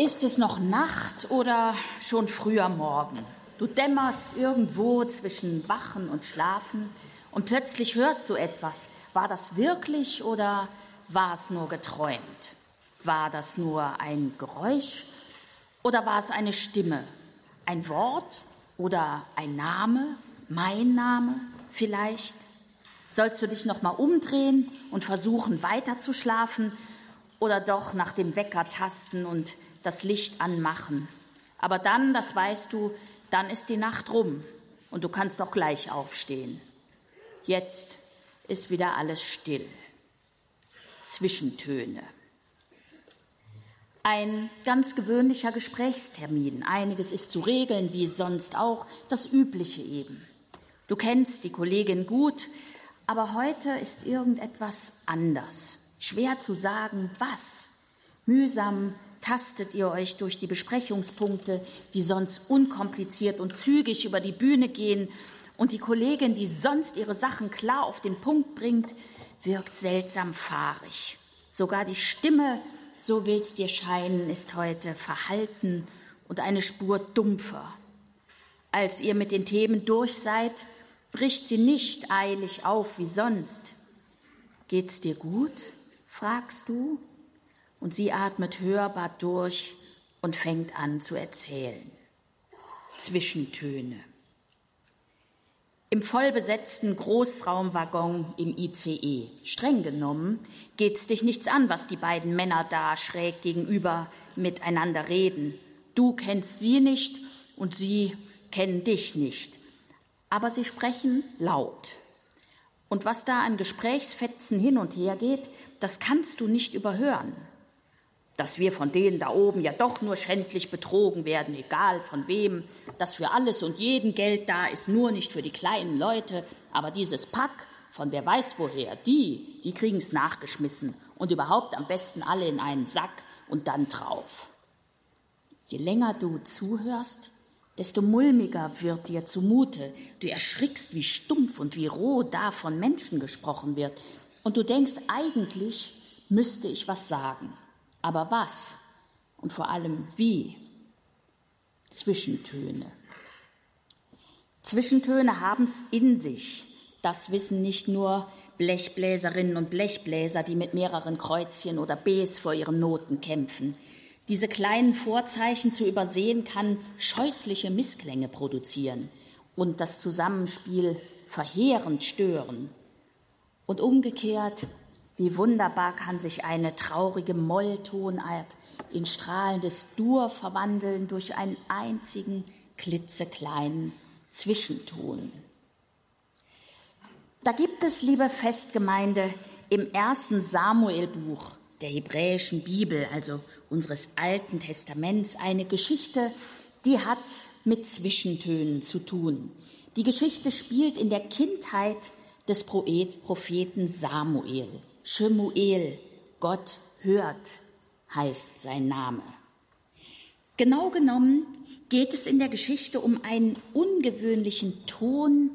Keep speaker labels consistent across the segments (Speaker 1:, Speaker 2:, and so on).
Speaker 1: Ist es noch Nacht oder schon früher Morgen? Du dämmerst irgendwo zwischen Wachen und Schlafen und plötzlich hörst du etwas. War das wirklich oder war es nur geträumt? War das nur ein Geräusch oder war es eine Stimme? Ein Wort oder ein Name? Mein Name vielleicht? Sollst du dich noch mal umdrehen und versuchen weiterzuschlafen oder doch nach dem Wecker tasten und das Licht anmachen. Aber dann, das weißt du, dann ist die Nacht rum und du kannst auch gleich aufstehen. Jetzt ist wieder alles still. Zwischentöne. Ein ganz gewöhnlicher Gesprächstermin. Einiges ist zu regeln, wie sonst auch, das Übliche eben. Du kennst die Kollegin gut, aber heute ist irgendetwas anders. Schwer zu sagen, was. Mühsam tastet ihr euch durch die Besprechungspunkte, die sonst unkompliziert und zügig über die Bühne gehen, und die Kollegin, die sonst ihre Sachen klar auf den Punkt bringt, wirkt seltsam fahrig. Sogar die Stimme, so will's dir scheinen, ist heute verhalten und eine Spur dumpfer. Als ihr mit den Themen durch seid, bricht sie nicht eilig auf wie sonst. Geht's dir gut? fragst du und sie atmet hörbar durch und fängt an zu erzählen. Zwischentöne. Im vollbesetzten Großraumwaggon im ICE, streng genommen, geht's dich nichts an, was die beiden Männer da schräg gegenüber miteinander reden. Du kennst sie nicht und sie kennen dich nicht. Aber sie sprechen laut. Und was da an Gesprächsfetzen hin und her geht, das kannst du nicht überhören dass wir von denen da oben ja doch nur schändlich betrogen werden, egal von wem, dass für alles und jeden Geld da ist, nur nicht für die kleinen Leute, aber dieses Pack von wer weiß woher, die, die kriegen es nachgeschmissen und überhaupt am besten alle in einen Sack und dann drauf. Je länger du zuhörst, desto mulmiger wird dir zumute. Du erschrickst, wie stumpf und wie roh da von Menschen gesprochen wird. Und du denkst, eigentlich müsste ich was sagen. Aber was und vor allem wie? Zwischentöne. Zwischentöne haben es in sich. Das wissen nicht nur Blechbläserinnen und Blechbläser, die mit mehreren Kreuzchen oder Bs vor ihren Noten kämpfen. Diese kleinen Vorzeichen zu übersehen kann scheußliche Missklänge produzieren und das Zusammenspiel verheerend stören. Und umgekehrt wie wunderbar kann sich eine traurige Molltonart in strahlendes Dur verwandeln durch einen einzigen klitzekleinen Zwischenton. Da gibt es, liebe Festgemeinde, im ersten Samuelbuch der hebräischen Bibel, also unseres Alten Testaments, eine Geschichte, die hat mit Zwischentönen zu tun. Die Geschichte spielt in der Kindheit des Propheten Samuel. Shemuel, Gott hört, heißt sein Name. Genau genommen geht es in der Geschichte um einen ungewöhnlichen Ton,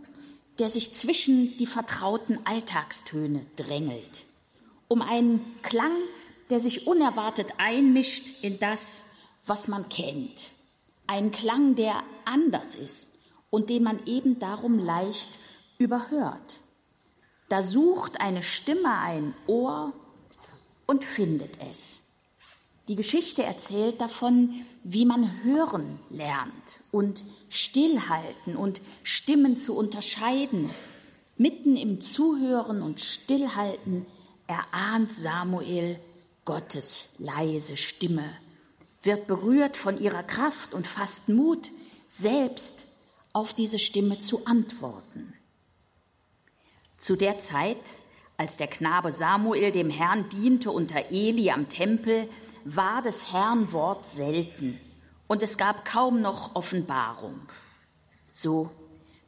Speaker 1: der sich zwischen die vertrauten Alltagstöne drängelt, um einen Klang, der sich unerwartet einmischt in das, was man kennt, einen Klang, der anders ist und den man eben darum leicht überhört. Da sucht eine Stimme ein Ohr und findet es. Die Geschichte erzählt davon, wie man hören lernt und stillhalten und Stimmen zu unterscheiden. Mitten im Zuhören und Stillhalten erahnt Samuel Gottes leise Stimme, wird berührt von ihrer Kraft und fasst Mut, selbst auf diese Stimme zu antworten. Zu der Zeit, als der Knabe Samuel dem Herrn diente unter Eli am Tempel, war des Herrn Wort selten und es gab kaum noch Offenbarung. So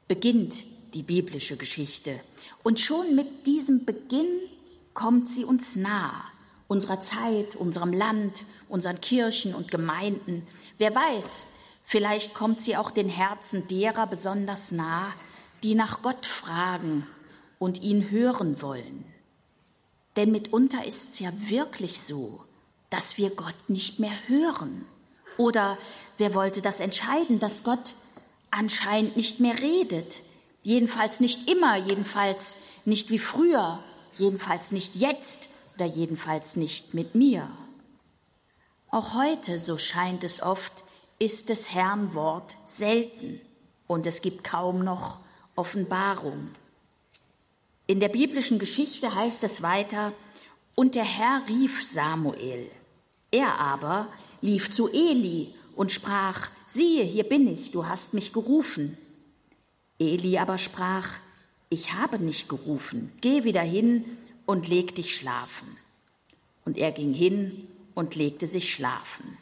Speaker 1: beginnt die biblische Geschichte und schon mit diesem Beginn kommt sie uns nah, unserer Zeit, unserem Land, unseren Kirchen und Gemeinden. Wer weiß, vielleicht kommt sie auch den Herzen derer besonders nah, die nach Gott fragen und ihn hören wollen. Denn mitunter ist es ja wirklich so, dass wir Gott nicht mehr hören Oder wer wollte das entscheiden, dass Gott anscheinend nicht mehr redet? Jedenfalls nicht immer, jedenfalls nicht wie früher, jedenfalls nicht jetzt oder jedenfalls nicht mit mir. Auch heute, so scheint es oft, ist des Herrn Wort selten und es gibt kaum noch Offenbarung. In der biblischen Geschichte heißt es weiter, und der Herr rief Samuel. Er aber lief zu Eli und sprach, siehe, hier bin ich, du hast mich gerufen. Eli aber sprach, ich habe nicht gerufen, geh wieder hin und leg dich schlafen. Und er ging hin und legte sich schlafen.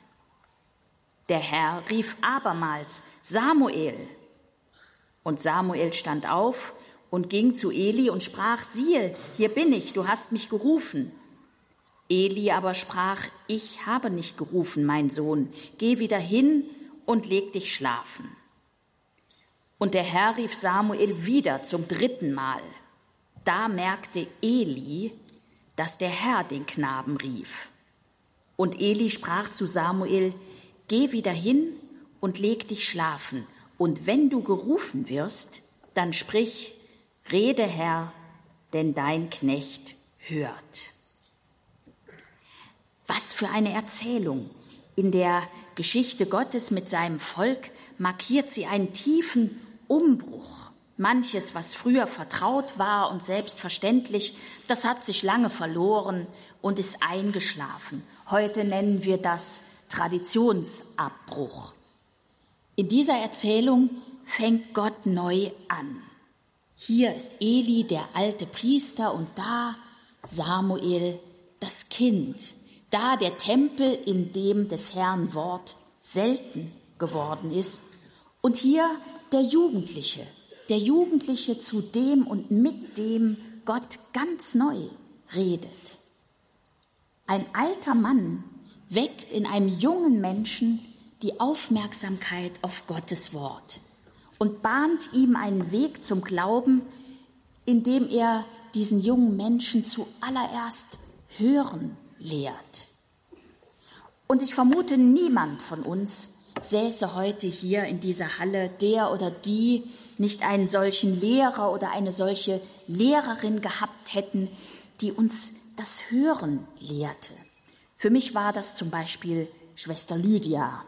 Speaker 1: Der Herr rief abermals, Samuel. Und Samuel stand auf und ging zu Eli und sprach, siehe, hier bin ich, du hast mich gerufen. Eli aber sprach, ich habe nicht gerufen, mein Sohn, geh wieder hin und leg dich schlafen. Und der Herr rief Samuel wieder zum dritten Mal. Da merkte Eli, dass der Herr den Knaben rief. Und Eli sprach zu Samuel, Geh wieder hin und leg dich schlafen, und wenn du gerufen wirst, dann sprich, Rede Herr, denn dein Knecht hört. Was für eine Erzählung. In der Geschichte Gottes mit seinem Volk markiert sie einen tiefen Umbruch. Manches, was früher vertraut war und selbstverständlich, das hat sich lange verloren und ist eingeschlafen. Heute nennen wir das Traditionsabbruch. In dieser Erzählung fängt Gott neu an. Hier ist Eli, der alte Priester, und da Samuel, das Kind, da der Tempel, in dem des Herrn Wort selten geworden ist, und hier der Jugendliche, der Jugendliche, zu dem und mit dem Gott ganz neu redet. Ein alter Mann weckt in einem jungen Menschen die Aufmerksamkeit auf Gottes Wort und bahnt ihm einen Weg zum Glauben, indem er diesen jungen Menschen zuallererst hören lehrt. Und ich vermute, niemand von uns säße heute hier in dieser Halle, der oder die nicht einen solchen Lehrer oder eine solche Lehrerin gehabt hätten, die uns das Hören lehrte. Für mich war das zum Beispiel Schwester Lydia,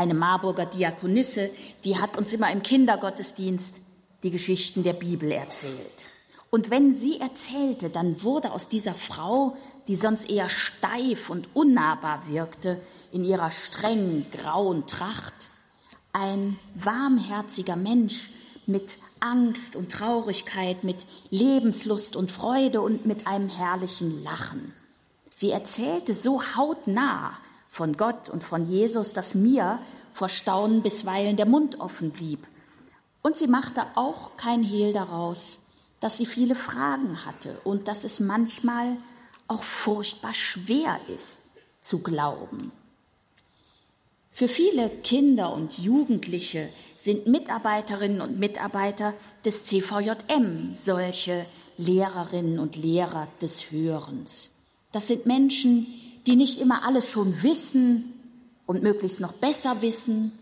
Speaker 1: eine Marburger Diakonisse, die hat uns immer im Kindergottesdienst die Geschichten der Bibel erzählt. Und wenn sie erzählte, dann wurde aus dieser Frau, die sonst eher steif und unnahbar wirkte, in ihrer strengen grauen Tracht, ein warmherziger Mensch mit Angst und Traurigkeit, mit Lebenslust und Freude und mit einem herrlichen Lachen. Sie erzählte so hautnah von Gott und von Jesus, dass mir vor Staunen bisweilen der Mund offen blieb. Und sie machte auch kein Hehl daraus, dass sie viele Fragen hatte und dass es manchmal auch furchtbar schwer ist zu glauben. Für viele Kinder und Jugendliche sind Mitarbeiterinnen und Mitarbeiter des CVJM solche Lehrerinnen und Lehrer des Hörens. Das sind Menschen, die nicht immer alles schon wissen und möglichst noch besser wissen,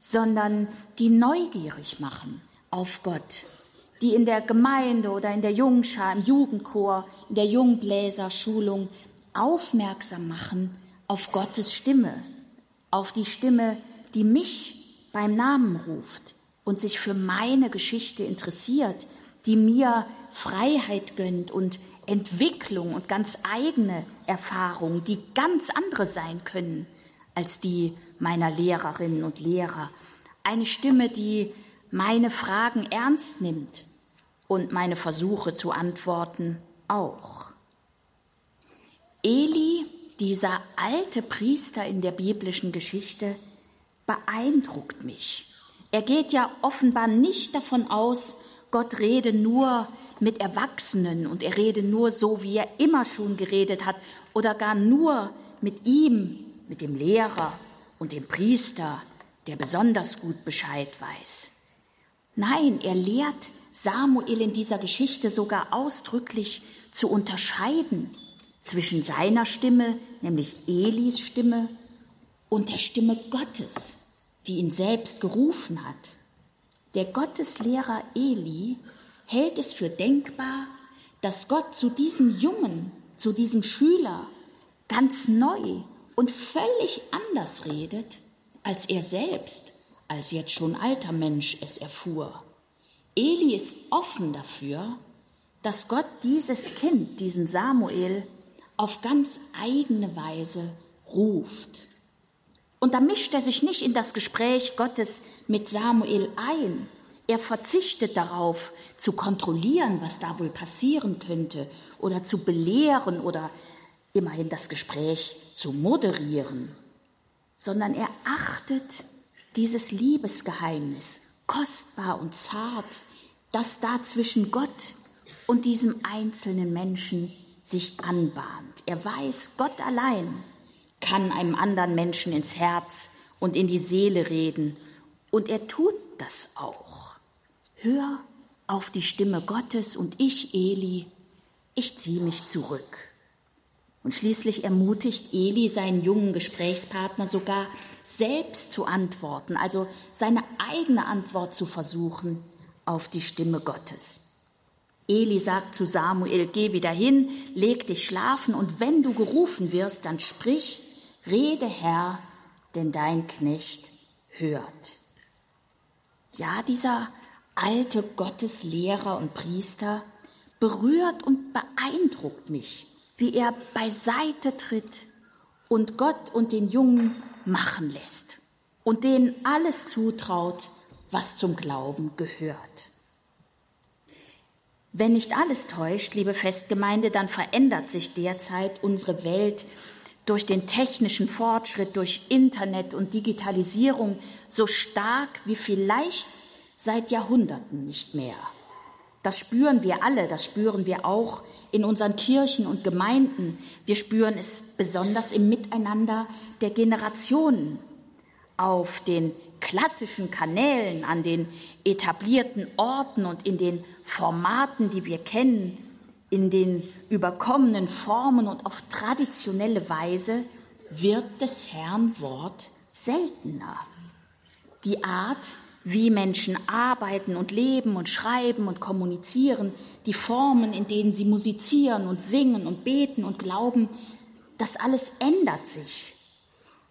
Speaker 1: sondern die neugierig machen auf Gott die in der Gemeinde oder in der Jungschar, im Jugendchor, in der Jungbläserschulung aufmerksam machen auf Gottes Stimme, auf die Stimme, die mich beim Namen ruft und sich für meine Geschichte interessiert, die mir Freiheit gönnt und Entwicklung und ganz eigene Erfahrungen, die ganz andere sein können als die meiner Lehrerinnen und Lehrer. Eine Stimme, die meine Fragen ernst nimmt und meine Versuche zu antworten auch. Eli, dieser alte Priester in der biblischen Geschichte, beeindruckt mich. Er geht ja offenbar nicht davon aus, Gott rede nur mit Erwachsenen und er rede nur so, wie er immer schon geredet hat oder gar nur mit ihm, mit dem Lehrer und dem Priester, der besonders gut Bescheid weiß. Nein, er lehrt Samuel in dieser Geschichte sogar ausdrücklich zu unterscheiden zwischen seiner Stimme, nämlich Elis Stimme, und der Stimme Gottes, die ihn selbst gerufen hat. Der Gotteslehrer Eli hält es für denkbar, dass Gott zu diesem Jungen, zu diesem Schüler ganz neu und völlig anders redet, als er selbst, als jetzt schon alter Mensch, es erfuhr. Eli ist offen dafür, dass Gott dieses Kind, diesen Samuel, auf ganz eigene Weise ruft. Und da mischt er sich nicht in das Gespräch Gottes mit Samuel ein. Er verzichtet darauf, zu kontrollieren, was da wohl passieren könnte, oder zu belehren oder immerhin das Gespräch zu moderieren, sondern er achtet dieses Liebesgeheimnis kostbar und zart, das da zwischen Gott und diesem einzelnen Menschen sich anbahnt. Er weiß, Gott allein kann einem anderen Menschen ins Herz und in die Seele reden. Und er tut das auch. Hör auf die Stimme Gottes und ich, Eli, ich ziehe mich zurück. Und schließlich ermutigt Eli seinen jungen Gesprächspartner sogar, selbst zu antworten, also seine eigene Antwort zu versuchen auf die Stimme Gottes. Eli sagt zu Samuel, geh wieder hin, leg dich schlafen und wenn du gerufen wirst, dann sprich, Rede Herr, denn dein Knecht hört. Ja, dieser alte Gotteslehrer und Priester berührt und beeindruckt mich, wie er beiseite tritt und Gott und den Jungen machen lässt und denen alles zutraut, was zum Glauben gehört. Wenn nicht alles täuscht, liebe Festgemeinde, dann verändert sich derzeit unsere Welt durch den technischen Fortschritt, durch Internet und Digitalisierung so stark wie vielleicht seit Jahrhunderten nicht mehr. Das spüren wir alle, das spüren wir auch in unseren Kirchen und Gemeinden. Wir spüren es besonders im Miteinander der Generationen. Auf den klassischen Kanälen, an den etablierten Orten und in den Formaten, die wir kennen, in den überkommenen Formen und auf traditionelle Weise wird des Herrn Wort seltener. Die Art, wie Menschen arbeiten und leben und schreiben und kommunizieren, die Formen, in denen sie musizieren und singen und beten und glauben, das alles ändert sich.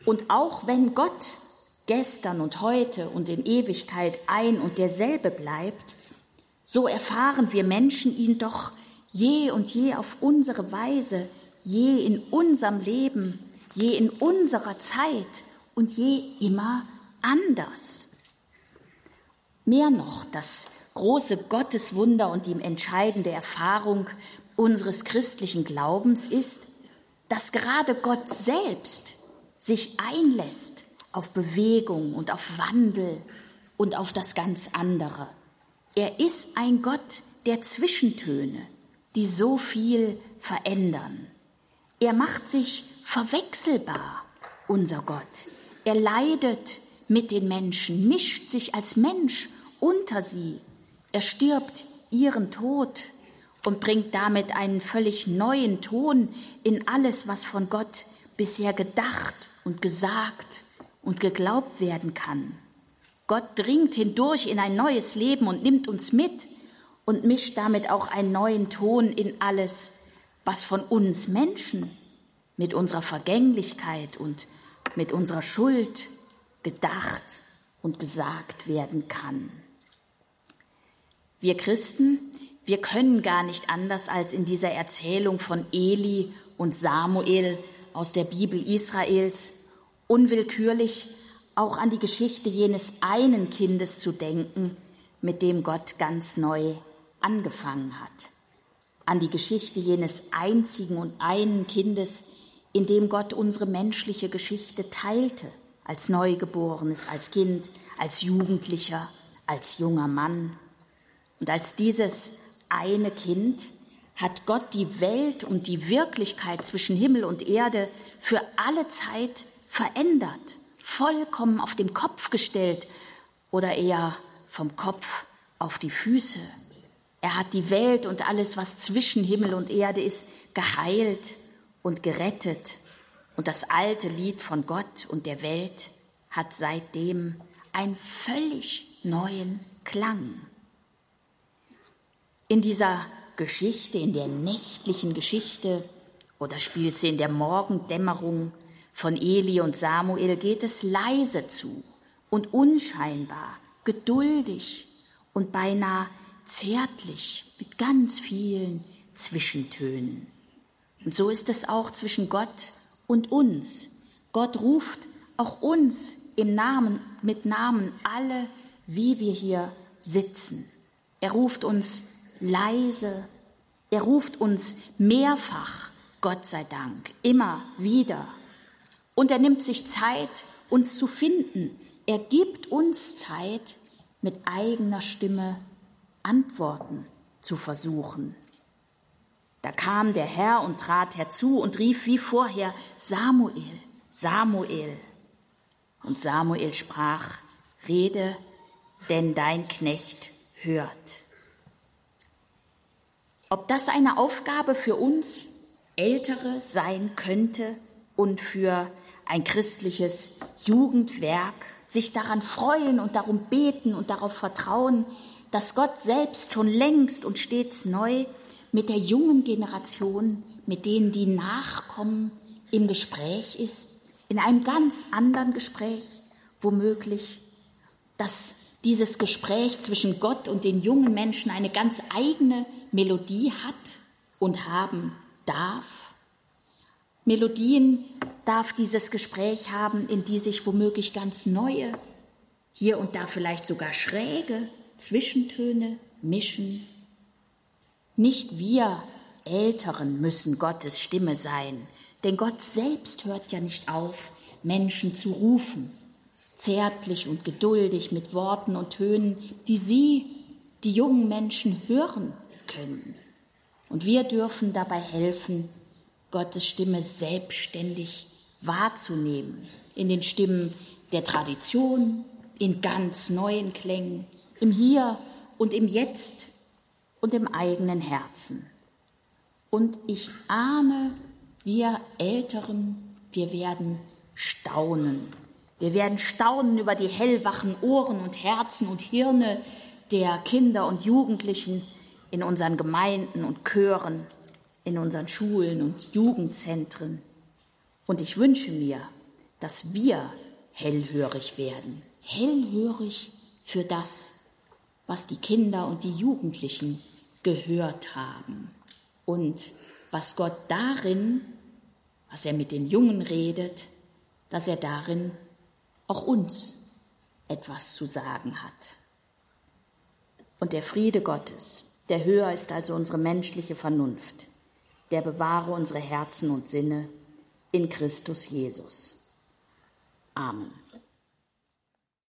Speaker 1: Und auch wenn Gott gestern und heute und in Ewigkeit ein und derselbe bleibt, so erfahren wir Menschen ihn doch je und je auf unsere Weise, je in unserem Leben, je in unserer Zeit und je immer anders. Mehr noch, das große Gotteswunder und die entscheidende Erfahrung unseres christlichen Glaubens ist, dass gerade Gott selbst sich einlässt auf Bewegung und auf Wandel und auf das ganz andere. Er ist ein Gott der Zwischentöne, die so viel verändern. Er macht sich verwechselbar, unser Gott. Er leidet mit den Menschen, mischt sich als Mensch unter sie. Er stirbt ihren Tod und bringt damit einen völlig neuen Ton in alles, was von Gott bisher gedacht und gesagt und geglaubt werden kann. Gott dringt hindurch in ein neues Leben und nimmt uns mit und mischt damit auch einen neuen Ton in alles, was von uns Menschen mit unserer Vergänglichkeit und mit unserer Schuld gedacht und gesagt werden kann. Wir Christen, wir können gar nicht anders als in dieser Erzählung von Eli und Samuel aus der Bibel Israels unwillkürlich auch an die Geschichte jenes einen Kindes zu denken, mit dem Gott ganz neu angefangen hat, an die Geschichte jenes einzigen und einen Kindes, in dem Gott unsere menschliche Geschichte teilte, als Neugeborenes, als Kind, als Jugendlicher, als junger Mann. Und als dieses eine Kind hat Gott die Welt und die Wirklichkeit zwischen Himmel und Erde für alle Zeit verändert, vollkommen auf den Kopf gestellt oder eher vom Kopf auf die Füße. Er hat die Welt und alles, was zwischen Himmel und Erde ist, geheilt und gerettet Und das alte Lied von Gott und der Welt hat seitdem einen völlig neuen Klang. In dieser Geschichte, in der nächtlichen Geschichte oder spielt sie in der Morgendämmerung von Eli und Samuel, geht es leise zu und unscheinbar, geduldig und beinahe zärtlich mit ganz vielen Zwischentönen. Und so ist es auch zwischen Gott und uns. Gott ruft auch uns im Namen, mit Namen alle, wie wir hier sitzen. Er ruft uns leise, er ruft uns mehrfach, Gott sei Dank, immer wieder. Und er nimmt sich Zeit, uns zu finden. Er gibt uns Zeit, mit eigener Stimme Antworten zu versuchen. Da kam der Herr und trat herzu und rief wie vorher, Samuel, Samuel. Und Samuel sprach, Rede, denn dein Knecht hört. Ob das eine Aufgabe für uns Ältere sein könnte und für ein christliches Jugendwerk, sich daran freuen und darum beten und darauf vertrauen, dass Gott selbst schon längst und stets neu mit der jungen Generation, mit denen die nachkommen, im Gespräch ist, in einem ganz anderen Gespräch, womöglich, dass dieses Gespräch zwischen Gott und den jungen Menschen eine ganz eigene Melodie hat und haben darf. Melodien darf dieses Gespräch haben, in die sich womöglich ganz neue, hier und da vielleicht sogar schräge Zwischentöne mischen nicht wir Älteren müssen Gottes Stimme sein, denn Gott selbst hört ja nicht auf, Menschen zu rufen, zärtlich und geduldig mit Worten und Tönen, die sie, die jungen Menschen, hören können. Und wir dürfen dabei helfen, Gottes Stimme selbstständig wahrzunehmen, in den Stimmen der Tradition, in ganz neuen Klängen, im Hier und im Jetzt und im eigenen Herzen. Und ich ahne, wir Älteren, wir werden staunen. Wir werden staunen über die hellwachen Ohren und Herzen und Hirne der Kinder und Jugendlichen in unseren Gemeinden und Chören, in unseren Schulen und Jugendzentren. Und ich wünsche mir, dass wir hellhörig werden, hellhörig für das, was die Kinder und die Jugendlichen gehört haben und was Gott darin, was er mit den Jungen redet, dass er darin auch uns etwas zu sagen hat. Und der Friede Gottes, der höher ist als unsere menschliche Vernunft, der bewahre unsere Herzen und Sinne in Christus Jesus. Amen.